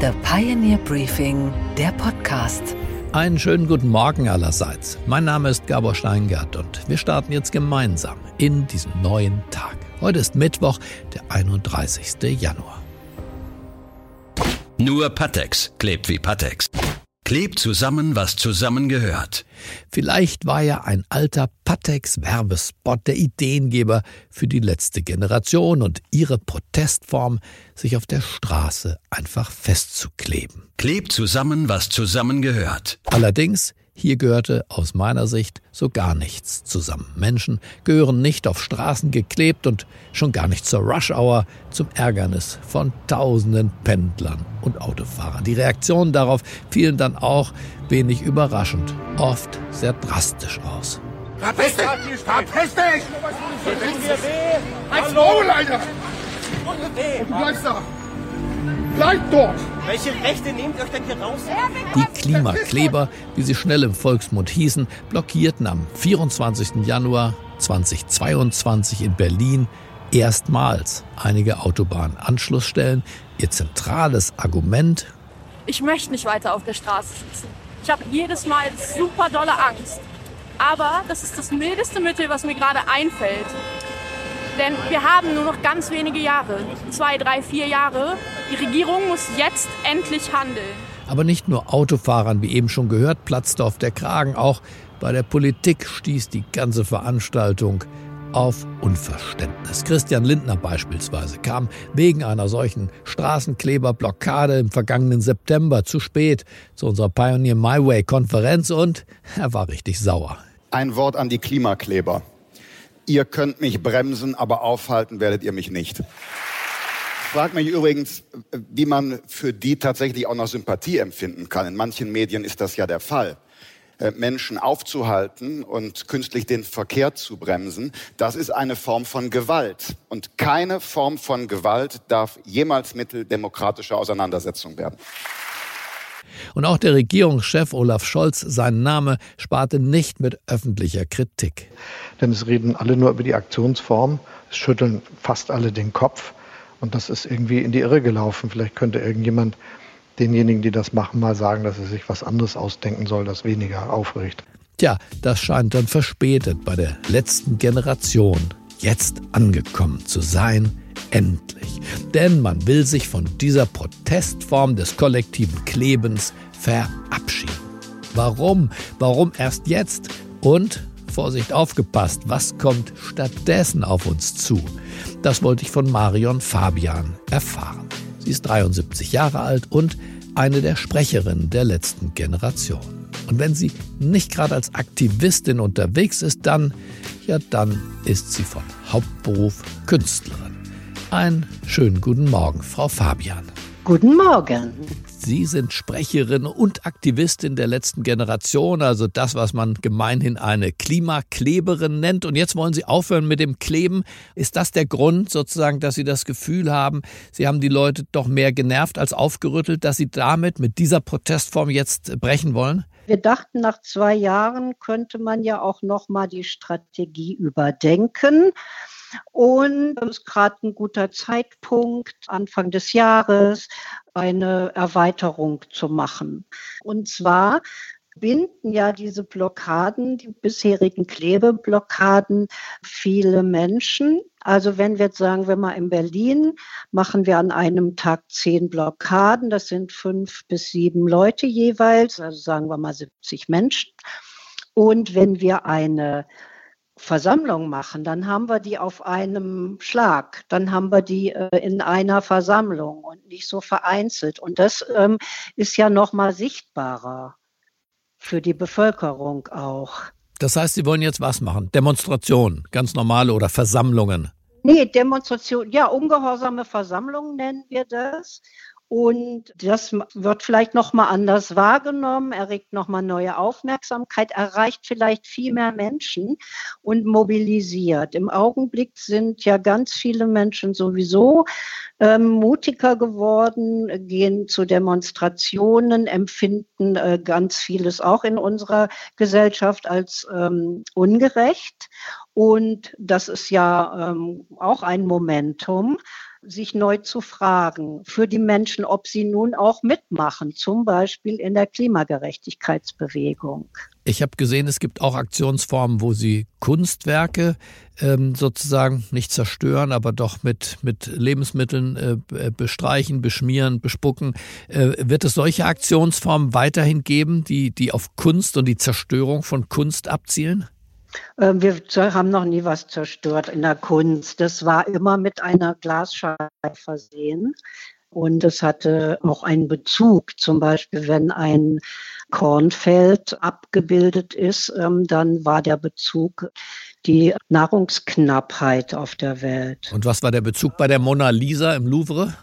The Pioneer Briefing, der Podcast. Einen schönen guten Morgen allerseits. Mein Name ist Gabor Steingart und wir starten jetzt gemeinsam in diesen neuen Tag. Heute ist Mittwoch, der 31. Januar. Nur Patex klebt wie Patex. Klebt zusammen, was zusammengehört. Vielleicht war ja ein alter Patex-Werbespot der Ideengeber für die letzte Generation und ihre Protestform, sich auf der Straße einfach festzukleben. Klebt zusammen, was zusammengehört. Allerdings hier gehörte aus meiner Sicht so gar nichts zusammen. Menschen gehören nicht auf Straßen geklebt und schon gar nicht zur Rush-Hour, zum Ärgernis von tausenden Pendlern und Autofahrern. Die Reaktionen darauf fielen dann auch wenig überraschend, oft sehr drastisch aus. Verpiss dich! Verpiss dich! Hallo, Alter! Und du bleibst da! Bleib dort! Welche Rechte nehmt ihr euch denn hier raus? Die Klimakleber, wie sie schnell im Volksmund hießen, blockierten am 24. Januar 2022 in Berlin erstmals einige Autobahnanschlussstellen. Ihr zentrales Argument, ich möchte nicht weiter auf der Straße sitzen. Ich habe jedes Mal super dolle Angst. Aber das ist das mildeste Mittel, was mir gerade einfällt. Denn wir haben nur noch ganz wenige Jahre. Zwei, drei, vier Jahre. Die Regierung muss jetzt endlich handeln. Aber nicht nur Autofahrern, wie eben schon gehört, platzte auf der Kragen. Auch bei der Politik stieß die ganze Veranstaltung auf Unverständnis. Christian Lindner beispielsweise kam wegen einer solchen Straßenkleberblockade im vergangenen September zu spät zu unserer Pioneer My Way Konferenz und er war richtig sauer. Ein Wort an die Klimakleber. Ihr könnt mich bremsen, aber aufhalten werdet ihr mich nicht. Ich frage mich übrigens, wie man für die tatsächlich auch noch Sympathie empfinden kann. In manchen Medien ist das ja der Fall. Äh, Menschen aufzuhalten und künstlich den Verkehr zu bremsen, das ist eine Form von Gewalt. Und keine Form von Gewalt darf jemals Mittel demokratischer Auseinandersetzung werden. Und auch der Regierungschef Olaf Scholz, sein Name, sparte nicht mit öffentlicher Kritik. Denn es reden alle nur über die Aktionsform, es schütteln fast alle den Kopf. Und das ist irgendwie in die Irre gelaufen. Vielleicht könnte irgendjemand denjenigen, die das machen, mal sagen, dass er sich was anderes ausdenken soll, das weniger aufregt. Tja, das scheint dann verspätet bei der letzten Generation jetzt angekommen zu sein endlich. Denn man will sich von dieser Protestform des kollektiven Klebens verabschieden. Warum? Warum erst jetzt? Und Vorsicht aufgepasst, was kommt stattdessen auf uns zu? Das wollte ich von Marion Fabian erfahren. Sie ist 73 Jahre alt und eine der Sprecherinnen der letzten Generation. Und wenn sie nicht gerade als Aktivistin unterwegs ist, dann, ja, dann ist sie von Hauptberuf Künstlerin. Einen schönen guten Morgen, Frau Fabian. Guten Morgen. Sie sind Sprecherin und Aktivistin der letzten Generation, also das, was man gemeinhin eine Klimakleberin nennt. Und jetzt wollen Sie aufhören mit dem Kleben. Ist das der Grund sozusagen, dass Sie das Gefühl haben, Sie haben die Leute doch mehr genervt als aufgerüttelt, dass Sie damit mit dieser Protestform jetzt brechen wollen? Wir dachten, nach zwei Jahren könnte man ja auch noch mal die Strategie überdenken. Und es ist gerade ein guter Zeitpunkt, Anfang des Jahres, eine Erweiterung zu machen. Und zwar binden ja diese Blockaden, die bisherigen Klebeblockaden, viele Menschen. Also wenn wir jetzt sagen wir mal in Berlin, machen wir an einem Tag zehn Blockaden, das sind fünf bis sieben Leute jeweils, also sagen wir mal 70 Menschen. Und wenn wir eine Versammlung machen, dann haben wir die auf einem Schlag, dann haben wir die äh, in einer Versammlung und nicht so vereinzelt. Und das ähm, ist ja noch mal sichtbarer für die Bevölkerung auch. Das heißt, Sie wollen jetzt was machen? Demonstrationen, ganz normale oder Versammlungen? Nee, Demonstrationen, ja, ungehorsame Versammlungen nennen wir das. Und das wird vielleicht nochmal anders wahrgenommen, erregt nochmal neue Aufmerksamkeit, erreicht vielleicht viel mehr Menschen und mobilisiert. Im Augenblick sind ja ganz viele Menschen sowieso ähm, mutiger geworden, gehen zu Demonstrationen, empfinden äh, ganz vieles auch in unserer Gesellschaft als ähm, ungerecht Und das ist ja ähm, auch ein Momentum, sich neu zu fragen für die Menschen, ob sie nun auch mitmachen, zum Beispiel in der Klimagerechtigkeitsbewegung. Ich habe gesehen, es gibt auch Aktionsformen, wo Sie Kunstwerke ähm, sozusagen nicht zerstören, aber doch mit, mit Lebensmitteln äh, bestreichen, beschmieren, bespucken. Äh, wird es solche Aktionsformen weiterhin geben, die, die auf Kunst und die Zerstörung von Kunst abzielen? Ähm, wir haben noch nie was zerstört in der Kunst. Das war immer mit einer Glasscheibe versehen. Und es hatte auch einen Bezug, zum Beispiel wenn ein Kornfeld abgebildet ist, ähm, dann war der Bezug die Nahrungsknappheit auf der Welt. Und was war der Bezug bei der Mona Lisa im Louvre?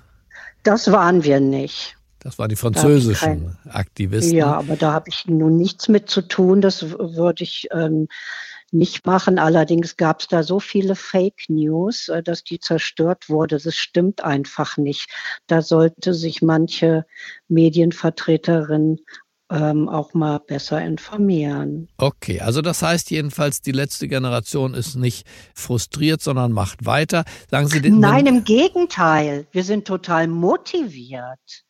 Das waren wir nicht. Das waren die französischen kein, Aktivisten. Ja, aber da habe ich nun nichts mit zu tun. Das würde ich ähm, nicht machen. Allerdings gab es da so viele Fake News, äh, dass die zerstört wurde. Das stimmt einfach nicht. Da sollte sich manche Medienvertreterin ähm, auch mal besser informieren. Okay, also das heißt jedenfalls, die letzte Generation ist nicht frustriert, sondern macht weiter. Sagen Sie den Nein, im Gegenteil. Wir sind total motiviert,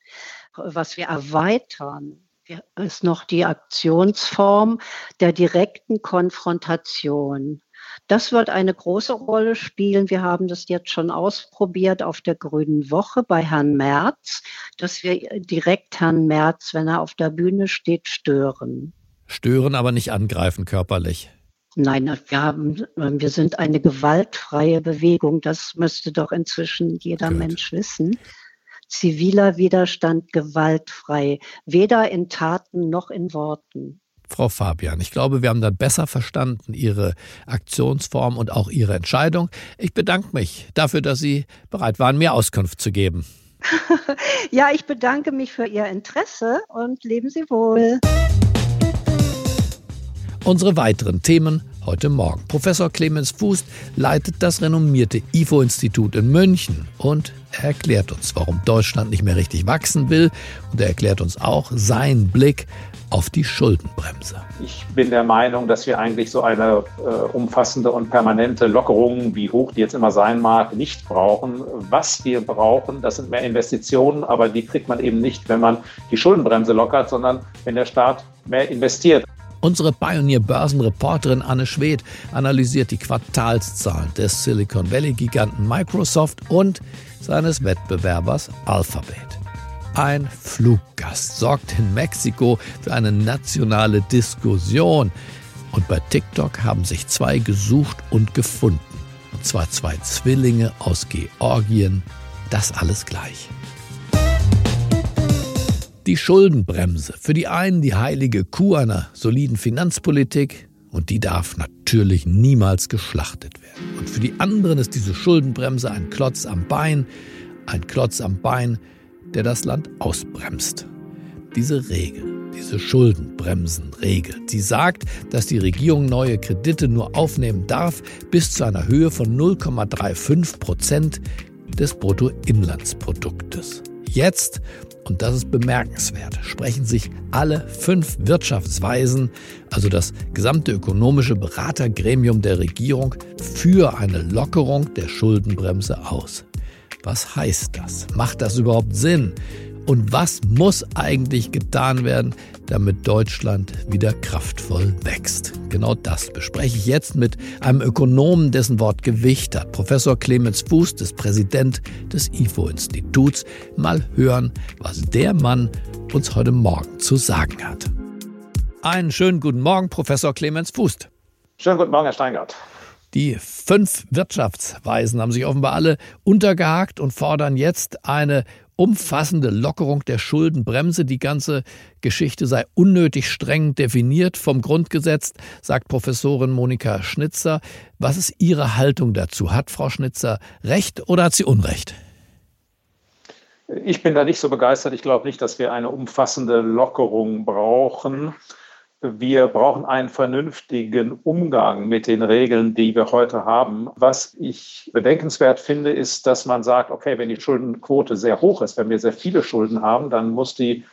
was wir erweitern ist noch die Aktionsform der direkten Konfrontation. Das wird eine große Rolle spielen. Wir haben das jetzt schon ausprobiert auf der Grünen Woche bei Herrn Merz, dass wir direkt Herrn Merz, wenn er auf der Bühne steht, stören. Stören, aber nicht angreifen körperlich. Nein, wir, haben, wir sind eine gewaltfreie Bewegung. Das müsste doch inzwischen jeder Gut. Mensch wissen ziviler Widerstand gewaltfrei, weder in Taten noch in Worten. Frau Fabian, ich glaube, wir haben dann besser verstanden Ihre Aktionsform und auch Ihre Entscheidung. Ich bedanke mich dafür, dass Sie bereit waren, mir Auskunft zu geben. ja, ich bedanke mich für Ihr Interesse und leben Sie wohl. Unsere weiteren Themen heute Morgen. Professor Clemens Fuß leitet das renommierte IFO-Institut in München und er erklärt uns, warum Deutschland nicht mehr richtig wachsen will und er erklärt uns auch seinen Blick auf die Schuldenbremse. Ich bin der Meinung, dass wir eigentlich so eine äh, umfassende und permanente Lockerung, wie hoch die jetzt immer sein mag, nicht brauchen. Was wir brauchen, das sind mehr Investitionen, aber die kriegt man eben nicht, wenn man die Schuldenbremse lockert, sondern wenn der Staat mehr investiert. Unsere Pioneer-Börsenreporterin Anne Schwedt analysiert die Quartalszahlen des Silicon Valley-Giganten Microsoft und seines Wettbewerbers Alphabet. Ein Fluggast sorgt in Mexiko für eine nationale Diskussion. Und bei TikTok haben sich zwei gesucht und gefunden. Und zwar zwei Zwillinge aus Georgien. Das alles gleich. Die Schuldenbremse. Für die einen die heilige Kuh einer soliden Finanzpolitik. Und die darf natürlich niemals geschlachtet werden. Und für die anderen ist diese Schuldenbremse ein Klotz am Bein, ein Klotz am Bein, der das Land ausbremst. Diese Regel, diese Schuldenbremsenregel, sie sagt, dass die Regierung neue Kredite nur aufnehmen darf bis zu einer Höhe von 0,35 Prozent des Bruttoinlandsproduktes. Jetzt und das ist bemerkenswert, sprechen sich alle fünf Wirtschaftsweisen, also das gesamte ökonomische Beratergremium der Regierung, für eine Lockerung der Schuldenbremse aus. Was heißt das? Macht das überhaupt Sinn? Und was muss eigentlich getan werden, damit Deutschland wieder kraftvoll wächst? Genau das bespreche ich jetzt mit einem Ökonomen, dessen Wort Gewicht hat. Professor Clemens Fuß, ist Präsident des IFO-Instituts. Mal hören, was der Mann uns heute Morgen zu sagen hat. Einen schönen guten Morgen, Professor Clemens Fuß. Schönen guten Morgen, Herr Steingart. Die fünf Wirtschaftsweisen haben sich offenbar alle untergehakt und fordern jetzt eine umfassende Lockerung der Schuldenbremse. Die ganze Geschichte sei unnötig streng definiert vom Grundgesetz, sagt Professorin Monika Schnitzer. Was ist Ihre Haltung dazu? Hat Frau Schnitzer recht oder hat sie Unrecht? Ich bin da nicht so begeistert. Ich glaube nicht, dass wir eine umfassende Lockerung brauchen wir brauchen einen vernünftigen Umgang mit den Regeln, die wir heute haben. Was ich bedenkenswert finde, ist, dass man sagt, okay, wenn die Schuldenquote sehr hoch ist, wenn wir sehr viele Schulden haben, dann muss die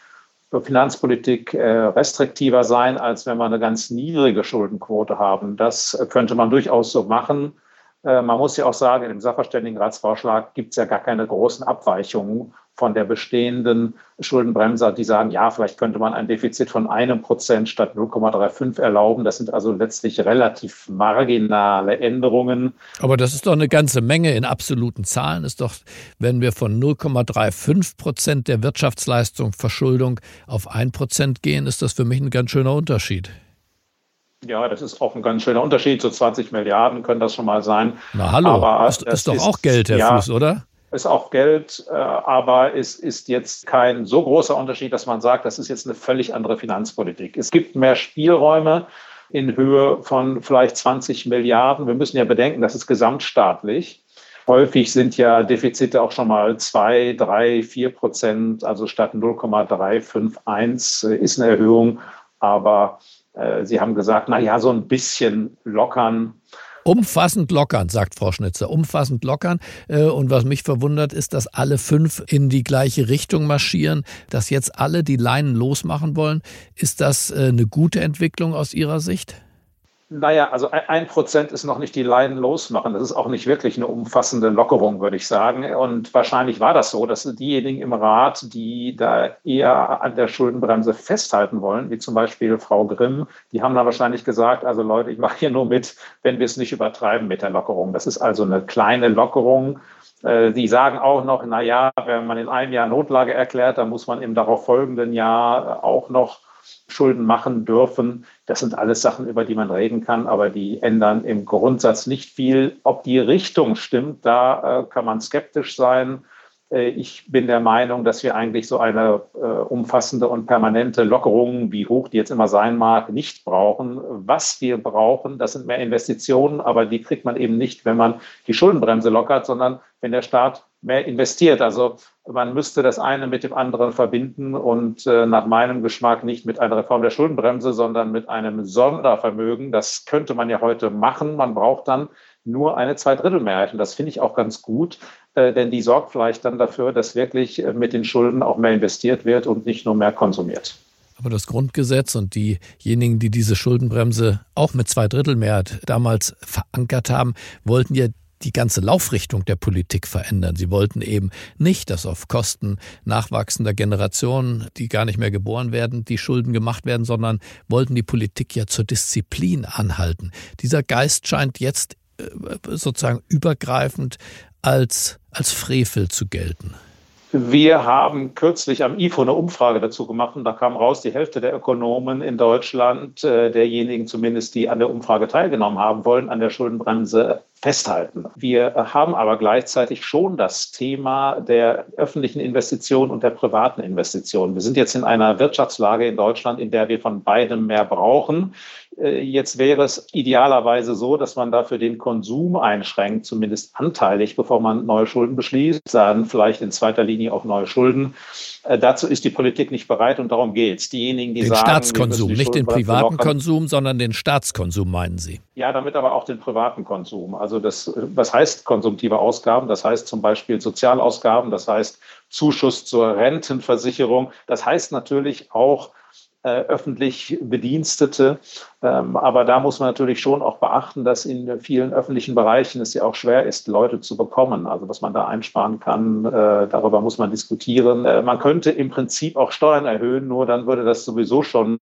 Finanzpolitik äh, restriktiver sein, als wenn wir eine ganz niedrige Schuldenquote haben. Das könnte man durchaus so machen. Äh, man muss ja auch sagen, im Sachverständigenratsvorschlag gibt es ja gar keine großen Abweichungen von der bestehenden Schuldenbremse, die sagen, ja, vielleicht könnte man ein Defizit von einem Prozent statt 0,35 erlauben. Das sind also letztlich relativ marginale Änderungen. Aber das ist doch eine ganze Menge in absoluten Zahlen. Ist doch, wenn wir von 0,35 Prozent der Wirtschaftsleistung Verschuldung auf ein Prozent gehen, ist das für mich ein ganz schöner Unterschied. Ja, das ist auch ein ganz schöner Unterschied. So 20 Milliarden können das schon mal sein. Na hallo, Aber das, das ist doch ist, auch Geld, Herr ja, Fuß, oder? Ist auch Geld, äh, aber es ist jetzt kein so großer Unterschied, dass man sagt, das ist jetzt eine völlig andere Finanzpolitik. Es gibt mehr Spielräume in Höhe von vielleicht 20 Milliarden. Wir müssen ja bedenken, das ist gesamtstaatlich. Häufig sind ja Defizite auch schon mal 2, 3, 4 Prozent, also statt 0,351 äh, ist eine Erhöhung. Aber äh, Sie haben gesagt, na ja, so ein bisschen lockern Umfassend lockern, sagt Frau Schnitzer. Umfassend lockern. Äh, und was mich verwundert, ist, dass alle fünf in die gleiche Richtung marschieren, dass jetzt alle die Leinen losmachen wollen. Ist das äh, eine gute Entwicklung aus Ihrer Sicht? Naja, also ein Prozent ist noch nicht die Leinen losmachen. Das ist auch nicht wirklich eine umfassende Lockerung, würde ich sagen. Und wahrscheinlich war das so, dass diejenigen im Rat, die da eher an der Schuldenbremse festhalten wollen, wie zum Beispiel Frau Grimm, die haben dann wahrscheinlich gesagt, also Leute, ich mache hier nur mit, wenn wir es nicht übertreiben mit der Lockerung. Das ist also eine kleine Lockerung. Äh, die sagen auch noch, na ja, wenn man in einem Jahr Notlage erklärt, dann muss man im darauf folgenden Jahr auch noch Schulden machen dürfen. Das sind alles Sachen, über die man reden kann, aber die ändern im Grundsatz nicht viel. Ob die Richtung stimmt, da äh, kann man skeptisch sein. Äh, ich bin der Meinung, dass wir eigentlich so eine äh, umfassende und permanente Lockerung, wie hoch die jetzt immer sein mag, nicht brauchen. Was wir brauchen, das sind mehr Investitionen, aber die kriegt man eben nicht, wenn man die Schuldenbremse lockert, sondern wenn der Staat mehr investiert. Also man müsste das eine mit dem anderen verbinden und äh, nach meinem Geschmack nicht mit einer Reform der Schuldenbremse, sondern mit einem Sondervermögen. Das könnte man ja heute machen. Man braucht dann nur eine Zweidrittelmehrheit. Und das finde ich auch ganz gut, äh, denn die sorgt vielleicht dann dafür, dass wirklich äh, mit den Schulden auch mehr investiert wird und nicht nur mehr konsumiert. Aber das Grundgesetz und diejenigen, die diese Schuldenbremse auch mit Zweidrittelmehrheit damals verankert haben, wollten ja die ganze Laufrichtung der Politik verändern. Sie wollten eben nicht, dass auf Kosten nachwachsender Generationen, die gar nicht mehr geboren werden, die Schulden gemacht werden, sondern wollten die Politik ja zur Disziplin anhalten. Dieser Geist scheint jetzt äh, sozusagen übergreifend als, als Frevel zu gelten. Wir haben kürzlich am IFO eine Umfrage dazu gemacht und da kam raus, die Hälfte der Ökonomen in Deutschland, äh, derjenigen zumindest, die an der Umfrage teilgenommen haben, wollen an der Schuldenbremse festhalten. Wir haben aber gleichzeitig schon das Thema der öffentlichen Investitionen und der privaten Investitionen. Wir sind jetzt in einer Wirtschaftslage in Deutschland, in der wir von beidem mehr brauchen. Äh, jetzt wäre es idealerweise so, dass man dafür den Konsum einschränkt, zumindest anteilig, bevor man neue Schulden beschließt, dann vielleicht in zweiter Linie auch neue Schulden. Äh, dazu ist die Politik nicht bereit und darum geht es. Diejenigen, die den sagen, Staatskonsum, nicht den privaten Konsum, sondern den Staatskonsum meinen Sie? Ja, damit aber auch den privaten Konsum. Also das, was heißt konsumtive Ausgaben? Das heißt zum Beispiel Sozialausgaben, das heißt Zuschuss zur Rentenversicherung. Das heißt natürlich auch öffentlich Bedienstete. Ähm, aber da muss man natürlich schon auch beachten, dass in vielen öffentlichen Bereichen es ja auch schwer ist, Leute zu bekommen. Also was man da einsparen kann, äh, darüber muss man diskutieren. Äh, man könnte im Prinzip auch Steuern erhöhen, nur dann würde das sowieso schon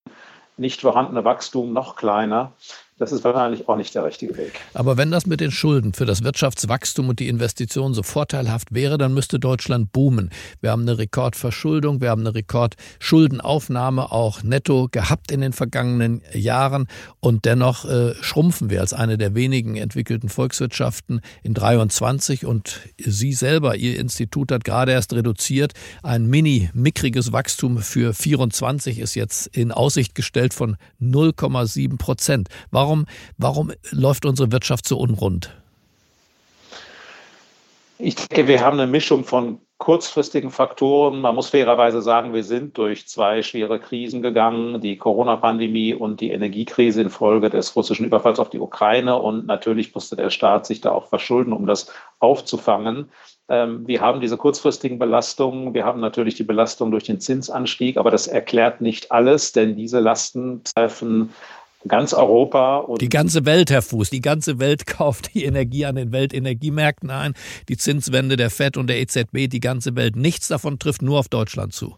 nicht vorhandene Wachstum noch kleiner das ist wahrscheinlich auch nicht der richtige Weg. Aber wenn das mit den Schulden für das Wirtschaftswachstum und die Investitionen so vorteilhaft wäre, dann müsste Deutschland boomen. Wir haben eine Rekordverschuldung, wir haben eine Rekordschuldenaufnahme auch netto gehabt in den vergangenen Jahren und dennoch äh, schrumpfen wir als eine der wenigen entwickelten Volkswirtschaften in 23 und Sie selber, Ihr Institut hat gerade erst reduziert. Ein mini-mickriges Wachstum für 24 ist jetzt in Aussicht gestellt von 0,7 Prozent. Warum Warum, warum läuft unsere Wirtschaft so unrund? Ich denke, wir haben eine Mischung von kurzfristigen Faktoren. Man muss fairerweise sagen, wir sind durch zwei schwere Krisen gegangen, die Corona-Pandemie und die Energiekrise infolge des russischen Überfalls auf die Ukraine. Und natürlich musste der Staat sich da auch verschulden, um das aufzufangen. Ähm, wir haben diese kurzfristigen Belastungen. Wir haben natürlich die Belastung durch den Zinsanstieg, aber das erklärt nicht alles, denn diese Lasten treffen ganz Europa. Und die ganze Welt, Herr Fuß, die ganze Welt kauft die Energie an den Weltenergiemärkten ein. Die Zinswende der FED und der EZB, die ganze Welt. Nichts davon trifft nur auf Deutschland zu.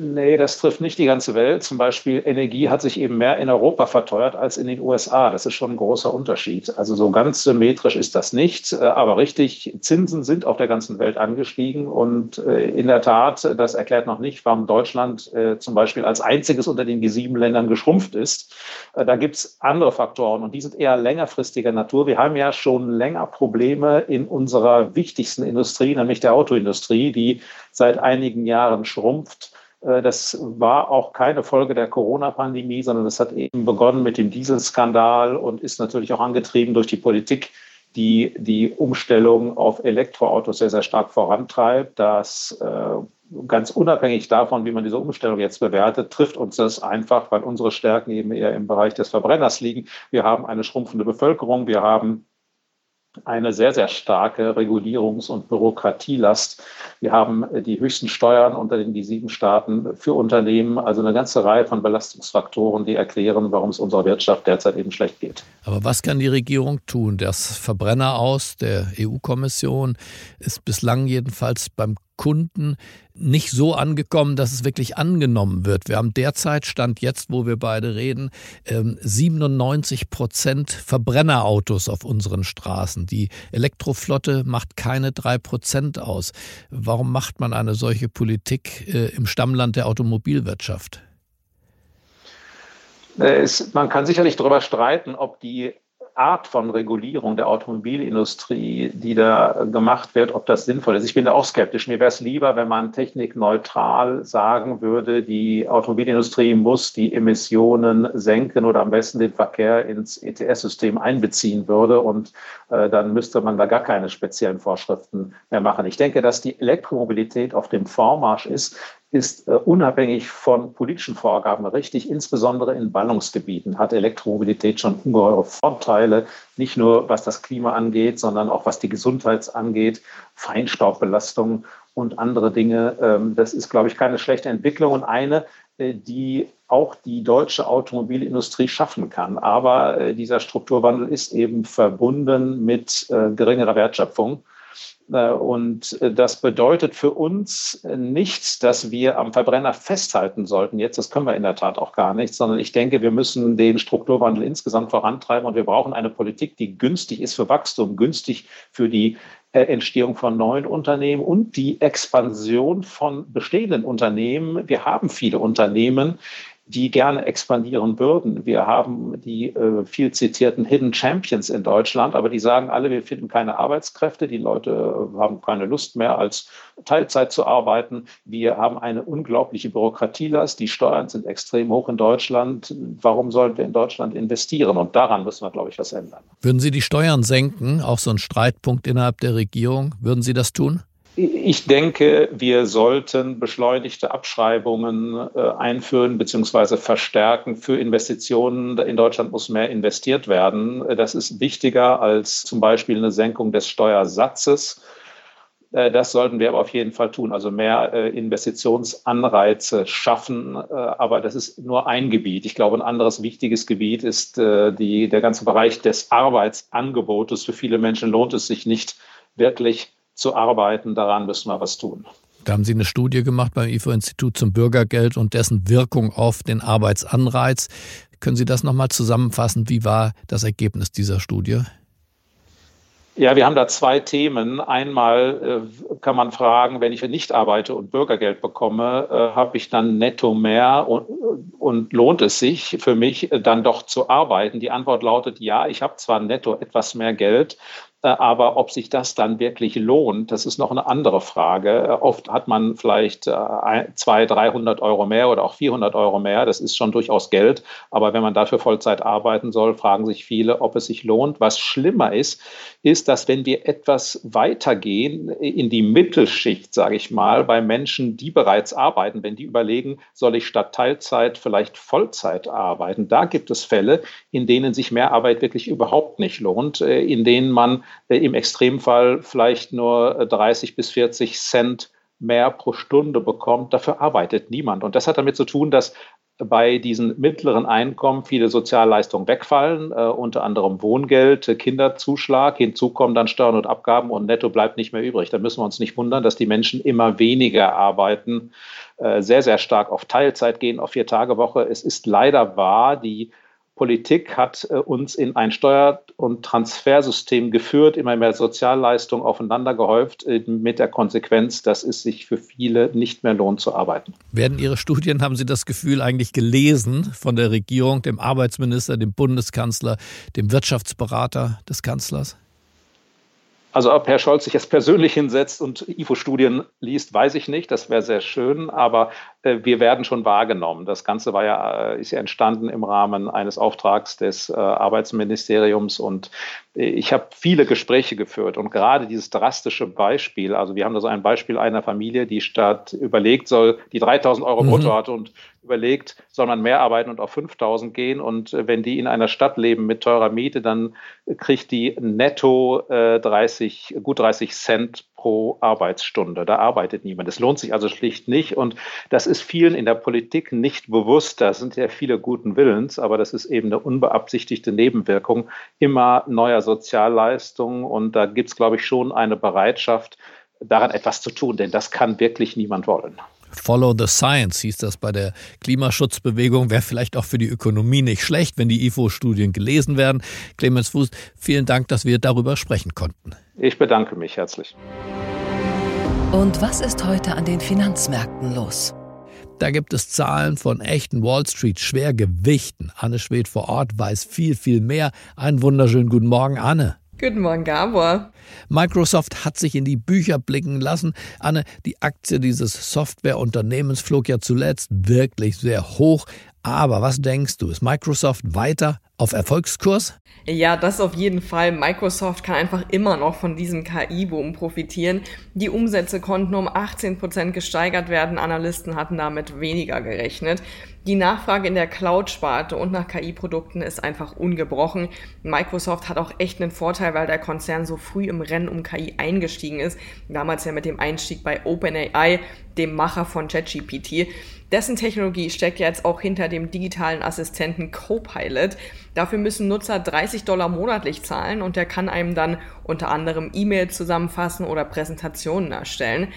Nee, das trifft nicht die ganze Welt. Zum Beispiel Energie hat sich eben mehr in Europa verteuert als in den USA. Das ist schon ein großer Unterschied. Also so ganz symmetrisch ist das nicht. Äh, aber richtig, Zinsen sind auf der ganzen Welt angestiegen. Und äh, in der Tat, das erklärt noch nicht, warum Deutschland äh, zum Beispiel als einziges unter den G7-Ländern geschrumpft ist. Da gibt es andere Faktoren und die sind eher längerfristiger Natur. Wir haben ja schon länger Probleme in unserer wichtigsten Industrie, nämlich der Autoindustrie, die seit einigen Jahren schrumpft. Äh, das war auch keine Folge der Corona-Pandemie, sondern das hat eben begonnen mit dem Dieselskandal und ist natürlich auch angetrieben durch die Politik, die die Umstellung auf Elektroautos sehr, sehr stark vorantreibt. Das äh, ganz unabhängig davon, wie man diese Umstellung jetzt bewertet, trifft uns das einfach, weil unsere Stärken eben eher im Bereich des Verbrenners liegen. Wir haben eine schrumpfende Bevölkerung, wir haben eine sehr, sehr starke Regulierungs- und Bürokratielast. Wir haben die höchsten Steuern unter den G7-Staaten für Unternehmen, also eine ganze Reihe von Belastungsfaktoren, die erklären, warum es unserer Wirtschaft derzeit eben schlecht geht. Aber was kann die Regierung tun? Das Verbrenner aus der EU-Kommission ist bislang jedenfalls beim Kunden nicht so angekommen, dass es wirklich angenommen wird. Wir haben derzeit, Stand jetzt, wo wir beide reden, 97 ähm, Prozent Verbrennerautos auf unseren Straßen. Die Elektroflotte macht keine drei Prozent aus. Warum macht man eine solche Politik äh, im Stammland der Automobilwirtschaft? Es, man kann sicherlich darüber streiten, ob die Art von Regulierung der Automobilindustrie, die da gemacht wird, ob das sinnvoll ist. Ich bin da auch skeptisch. Mir wäre es lieber, wenn man technikneutral sagen würde, die Automobilindustrie muss die Emissionen senken oder am besten den Verkehr ins ETS-System einbeziehen würde und äh, dann müsste man da gar keine speziellen Vorschriften mehr machen. Ich denke, dass die Elektromobilität auf dem Vormarsch ist ist äh, unabhängig von politischen Vorgaben richtig. Insbesondere in Ballungsgebieten hat Elektromobilität schon ungeheure Vorteile, nicht nur was das Klima angeht, sondern auch was die Gesundheit angeht, Feinstaubbelastung und andere Dinge. Ähm, das ist, glaube ich, keine schlechte Entwicklung und eine, äh, die auch die deutsche Automobilindustrie schaffen kann. Aber äh, dieser Strukturwandel ist eben verbunden mit äh, geringerer Wertschöpfung. Äh, und äh, das bedeutet für uns nicht, dass wir am Verbrenner festhalten sollten. Jetzt, das können wir in der Tat auch gar nicht, sondern ich denke, wir müssen den Strukturwandel insgesamt vorantreiben und wir brauchen eine Politik, die günstig ist für Wachstum, günstig für die äh, Entstehung von neuen Unternehmen und die Expansion von bestehenden Unternehmen. Wir haben viele Unternehmen, die gerne expandieren würden. Wir haben die äh, viel zitierten Hidden Champions in Deutschland, aber die sagen alle, wir finden keine Arbeitskräfte, die Leute äh, haben keine Lust mehr, als Teilzeit zu arbeiten. Wir haben eine unglaubliche Bürokratielast, die Steuern sind extrem hoch in Deutschland. Warum sollen wir in Deutschland investieren? Und daran müssen wir, glaube ich, was ändern. Würden Sie die Steuern senken, auch so ein Streitpunkt innerhalb der Regierung? Würden Sie das tun? Ich denke, wir sollten beschleunigte Abschreibungen äh, einführen bzw. verstärken für Investitionen. In Deutschland muss mehr investiert werden. Das ist wichtiger als zum Beispiel eine Senkung des Steuersatzes. Äh, das sollten wir aber auf jeden Fall tun, also mehr äh, Investitionsanreize schaffen. Aber das ist nur ein Gebiet. Ich glaube, ein anderes wichtiges Gebiet ist die, der ganze Bereich des Arbeitsangebotes. Für viele Menschen lohnt es sich nicht wirklich zu arbeiten. Daran müssen wir was tun. Da haben Sie eine Studie gemacht beim IFO-Institut zum Bürgergeld und dessen Wirkung auf den Arbeitsanreiz. Können Sie das nochmal zusammenfassen? Wie war das Ergebnis dieser Studie? Ja, wir haben da zwei Themen. Einmal äh, kann man fragen, wenn ich nicht arbeite und Bürgergeld bekomme, äh, habe ich dann netto mehr und, und, lohnt es sich für mich dann doch zu arbeiten? Die Antwort lautet ja, ich habe zwar netto etwas mehr Geld, Äh, aber ob sich das dann wirklich lohnt, das ist noch eine andere Frage. Äh, oft hat man vielleicht 200, 300 Euro mehr oder auch 400 Euro mehr. Das ist schon durchaus Geld. Aber wenn man dafür Vollzeit arbeiten soll, fragen sich viele, ob es sich lohnt. Was schlimmer ist, ist, dass wenn wir etwas weitergehen in die Mittelschicht, sage ich mal, bei Menschen, die bereits arbeiten, wenn die überlegen, soll ich statt Teilzeit vielleicht Vollzeit arbeiten, da gibt es Fälle, in denen sich Mehrarbeit wirklich überhaupt nicht lohnt, äh, in denen man im Extremfall vielleicht nur 30 bis 40 Cent mehr pro Stunde bekommt. Dafür arbeitet niemand. Und das hat damit zu tun, dass bei diesen mittleren Einkommen viele Sozialleistungen wegfallen, äh, unter anderem Wohngeld, Kinderzuschlag. Hinzu kommen dann Steuern und Abgaben und netto bleibt nicht mehr übrig. Da müssen wir uns nicht wundern, dass die Menschen immer weniger arbeiten, äh, sehr, sehr stark auf Teilzeit gehen, auf Vier-Tage-Woche. Es ist leider wahr, die Politik hat äh, uns in ein Steuer- und Transfersystem geführt, immer mehr Sozialleistungen aufeinander gehäuft, äh, mit der Konsequenz, dass es sich für viele nicht mehr lohnt zu arbeiten. Werden Ihre Studien, haben Sie das Gefühl, eigentlich gelesen von der Regierung, dem Arbeitsminister, dem Bundeskanzler, dem Wirtschaftsberater des Kanzlers? Also ob Herr Scholz sich jetzt persönlich hinsetzt und IFO-Studien liest, weiß ich nicht. Das wäre sehr schön, aber wir werden schon wahrgenommen. Das Ganze war ja, äh, ist ja entstanden im Rahmen eines Auftrags des äh, Arbeitsministeriums und äh, ich habe viele Gespräche geführt und gerade dieses drastische Beispiel, also wir haben da so ein Beispiel einer Familie, die statt überlegt soll, die 3000 Euro mhm. brutto hat und überlegt, soll man mehr arbeiten und auf 5000 gehen und äh, wenn die in einer Stadt leben mit teurer Miete, dann kriegt die netto äh, 30, gut 30 Cent pro Arbeitsstunde. Da arbeitet niemand. Es lohnt sich also schlicht nicht. Und das ist vielen in der Politik nicht bewusst. Da sind ja viele guten Willens, aber das ist eben eine unbeabsichtigte Nebenwirkung immer neuer Sozialleistungen. Und da gibt es, glaube ich, schon eine Bereitschaft, daran etwas zu tun, denn das kann wirklich niemand wollen. Follow the Science hieß das bei der Klimaschutzbewegung. Wäre vielleicht auch für die Ökonomie nicht schlecht, wenn die IFO-Studien gelesen werden. Clemens Fuß, vielen Dank, dass wir darüber sprechen konnten. Ich bedanke mich herzlich. Und was ist heute an den Finanzmärkten los? Da gibt es Zahlen von echten Wall Street Schwergewichten. Anne Schwed vor Ort weiß viel, viel mehr. Einen wunderschönen guten Morgen, Anne. Guten Morgen, Gabor. Microsoft hat sich in die Bücher blicken lassen. Anne, die Aktie dieses Softwareunternehmens flog ja zuletzt wirklich sehr hoch. Aber was denkst du, ist Microsoft weiter auf Erfolgskurs? Ja, das auf jeden Fall. Microsoft kann einfach immer noch von diesem KI-Boom profitieren. Die Umsätze konnten um 18 Prozent gesteigert werden. Analysten hatten damit weniger gerechnet. Die Nachfrage in der Cloud-Sparte und nach KI-Produkten ist einfach ungebrochen. Microsoft hat auch echt einen Vorteil, weil der Konzern so früh im Rennen um KI eingestiegen ist. Damals ja mit dem Einstieg bei OpenAI, dem Macher von ChatGPT. Dessen Technologie steckt jetzt auch hinter dem digitalen Assistenten Copilot. Dafür müssen Nutzer 30 Dollar monatlich zahlen und der kann einem dann unter anderem E-Mails zusammenfassen oder Präsentationen erstellen.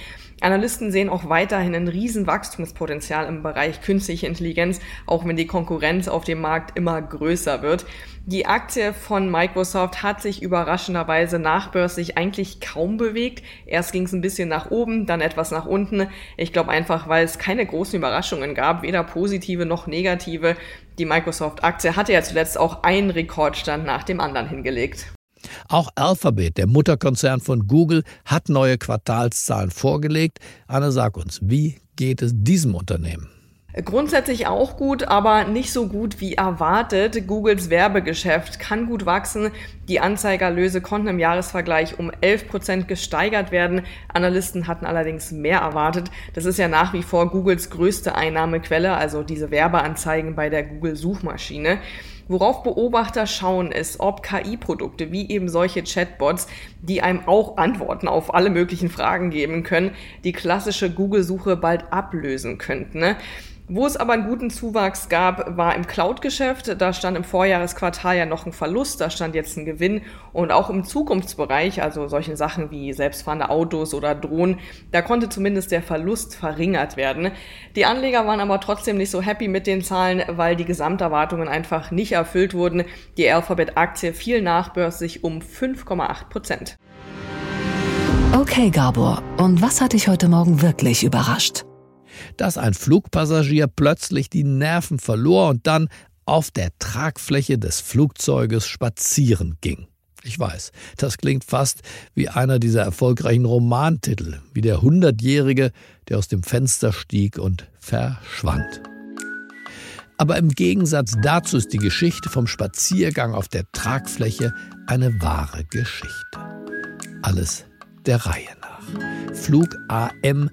Analysten sehen auch weiterhin ein riesen Wachstumspotenzial im Bereich künstliche Intelligenz, auch wenn die Konkurrenz auf dem Markt immer größer wird. Die Aktie von Microsoft hat sich überraschenderweise nachbörslich eigentlich kaum bewegt. Erst ging es ein bisschen nach oben, dann etwas nach unten. Ich glaube einfach, weil es keine großen Überraschungen gab, weder positive noch negative. Die Microsoft-Aktie hatte ja zuletzt auch einen Rekordstand nach dem anderen hingelegt. Auch Alphabet, der Mutterkonzern von Google, hat neue Quartalszahlen vorgelegt. Anne, sag uns, wie geht es diesem Unternehmen? Grundsätzlich auch gut, aber nicht so gut wie erwartet. Googles Werbegeschäft kann gut wachsen. Die Anzeigerlöse konnten im Jahresvergleich um 11 Prozent gesteigert werden. Analysten hatten allerdings mehr erwartet. Das ist ja nach wie vor Googles größte Einnahmequelle, also diese Werbeanzeigen bei der Google-Suchmaschine. Worauf Beobachter schauen ist, ob KI-Produkte wie eben solche Chatbots, die einem auch Antworten auf alle möglichen Fragen geben können, die klassische Google-Suche bald ablösen könnten. Ne? Wo es aber einen guten Zuwachs gab, war im Cloud-Geschäft. Da stand im Vorjahresquartal ja noch ein Verlust, da stand jetzt ein Gewinn. Und auch im Zukunftsbereich, also solchen Sachen wie selbstfahrende Autos oder Drohnen, da konnte zumindest der Verlust verringert werden. Die Anleger waren aber trotzdem nicht so happy mit den Zahlen, weil die Gesamterwartungen einfach nicht erfüllt wurden. Die Alphabet-Aktie fiel nachbörslich um 5,8 Prozent. Okay, Gabor, und was hat dich heute Morgen wirklich überrascht? Dass ein Flugpassagier plötzlich die Nerven verlor und dann auf der Tragfläche des Flugzeuges spazieren ging. Ich weiß, das klingt fast wie einer dieser erfolgreichen Romantitel, wie der Hundertjährige, der aus dem Fenster stieg und verschwand. Aber im Gegensatz dazu ist die Geschichte vom Spaziergang auf der Tragfläche eine wahre Geschichte. Alles der Reihe nach. Flug AM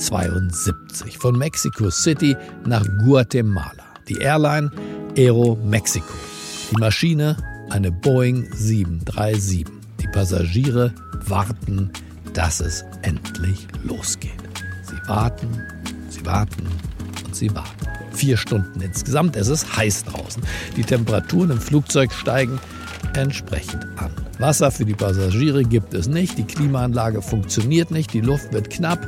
672 von Mexico City nach Guatemala. Die Airline Aero Mexico. Die Maschine eine Boeing 737. Die Passagiere warten, dass es endlich losgeht. Sie warten, sie warten und sie warten. Vier Stunden insgesamt. Es ist heiß draußen. Die Temperaturen im Flugzeug steigen entsprechend an. Wasser für die Passagiere gibt es nicht. Die Klimaanlage funktioniert nicht. Die Luft wird knapp.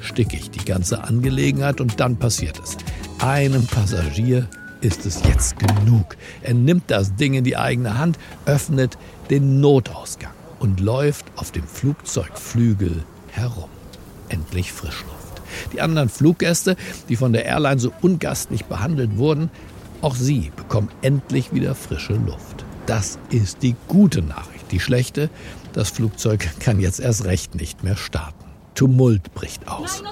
Stickig die ganze Angelegenheit und dann passiert es. Einem Passagier ist es jetzt genug. Er nimmt das Ding in die eigene Hand, öffnet den Notausgang und läuft auf dem Flugzeugflügel herum. Endlich Frischluft. Die anderen Fluggäste, die von der Airline so ungastlich behandelt wurden, auch sie bekommen endlich wieder frische Luft. Das ist die gute Nachricht. Die schlechte, das Flugzeug kann jetzt erst recht nicht mehr starten. Tumult bricht aus.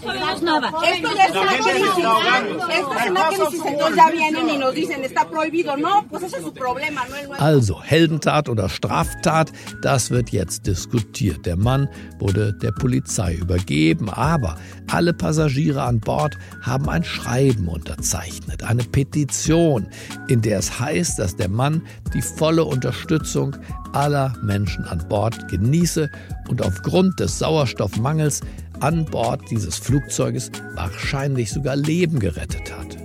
Also, Heldentat oder Straftat, das wird jetzt diskutiert. Der Mann wurde der Polizei übergeben, aber alle Passagiere an Bord haben ein Schreiben unterzeichnet, eine Petition, in der es heißt, dass der Mann die volle Unterstützung aller Menschen an Bord genieße und aufgrund des Sauerstoffmangels an Bord dieses Flugzeuges wahrscheinlich sogar Leben gerettet hat.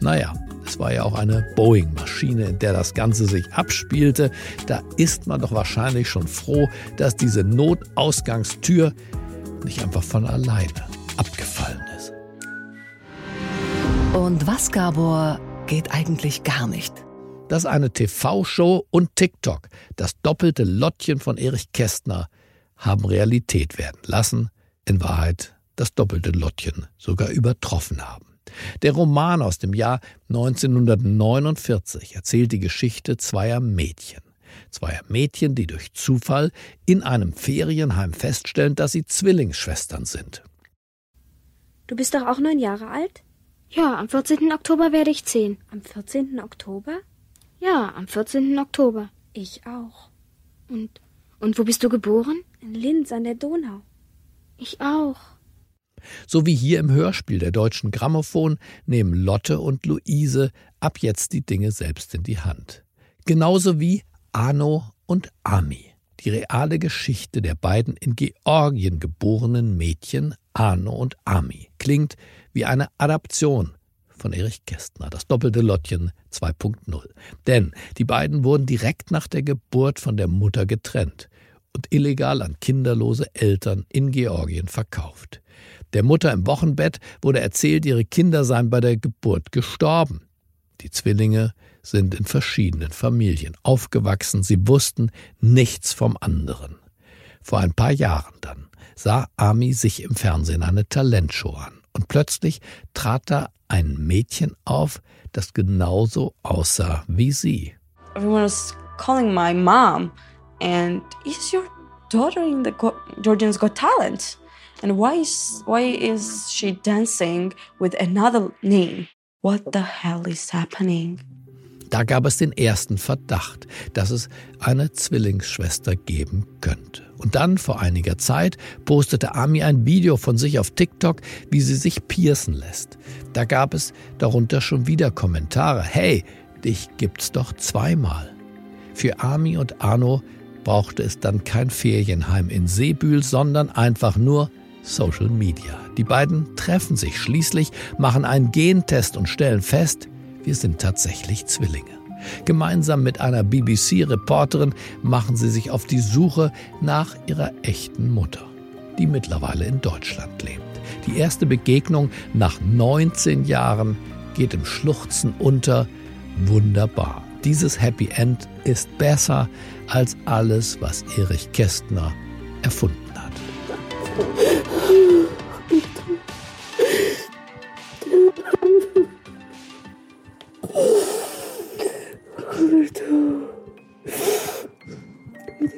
Naja, es war ja auch eine Boeing-Maschine, in der das Ganze sich abspielte. Da ist man doch wahrscheinlich schon froh, dass diese Notausgangstür nicht einfach von alleine abgefallen ist. Und was, Gabor, geht eigentlich gar nicht? Dass eine TV-Show und TikTok, das doppelte Lottchen von Erich Kästner, haben Realität werden lassen, in Wahrheit das doppelte Lottchen sogar übertroffen haben. Der Roman aus dem Jahr 1949 erzählt die Geschichte zweier Mädchen. Zweier Mädchen, die durch Zufall in einem Ferienheim feststellen, dass sie Zwillingsschwestern sind. Du bist doch auch neun Jahre alt? Ja, am 14. Oktober werde ich zehn. Am 14. Oktober? Ja, am 14. Oktober. Ich auch. Und, und wo bist du geboren? In Linz an der Donau. Ich auch. So wie hier im Hörspiel der Deutschen Grammophon nehmen Lotte und Luise ab jetzt die Dinge selbst in die Hand. Genauso wie Arno und Ami. Die reale Geschichte der beiden in Georgien geborenen Mädchen Arno und Ami klingt wie eine Adaption von Erich Kästner, das doppelte Lottchen 2.0. Denn die beiden wurden direkt nach der Geburt von der Mutter getrennt und illegal an kinderlose Eltern in Georgien verkauft. Der Mutter im Wochenbett wurde erzählt, ihre Kinder seien bei der Geburt gestorben. Die Zwillinge sind in verschiedenen Familien aufgewachsen, sie wussten nichts vom anderen. Vor ein paar Jahren dann sah Ami sich im Fernsehen eine Talentshow an und plötzlich trat da ein Mädchen auf, das genauso aussah wie sie. Everyone was calling my mom and is your daughter in the Georgians Got Talent? And why is why is she dancing with another name? What the hell is happening? Da gab es den ersten Verdacht, dass es eine Zwillingsschwester geben könnte. Und dann, vor einiger Zeit, postete Ami ein Video von sich auf TikTok, wie sie sich piercen lässt. Da gab es darunter schon wieder Kommentare. Hey, dich gibt's doch zweimal. Für Ami und Arno brauchte es dann kein Ferienheim in Seebühl, sondern einfach nur Social Media. Die beiden treffen sich schließlich, machen einen Gentest und stellen fest, wir sind tatsächlich Zwillinge. Gemeinsam mit einer BBC-Reporterin machen sie sich auf die Suche nach ihrer echten Mutter, die mittlerweile in Deutschland lebt. Die erste Begegnung nach 19 Jahren geht im Schluchzen unter. Wunderbar. Dieses Happy End ist besser als alles, was Erich Kästner erfunden hat.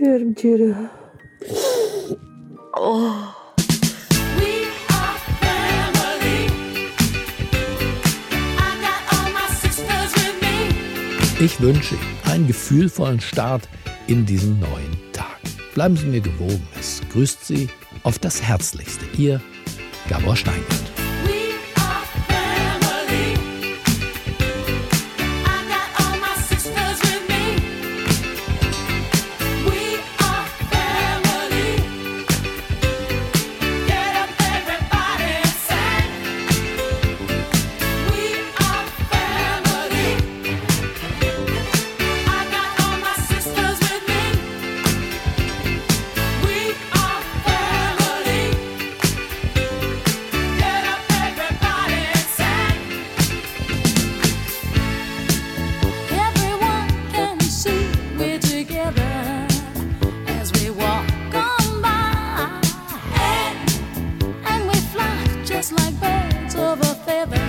Ciğeri. Oh. Ich wünsche Ihnen einen gefühlvollen Start in diesen neuen Tag. Bleiben Sie mir gewogen. Es grüßt Sie auf das Herzlichste. Ihr Gabor Steingart. Just like birds of a feather.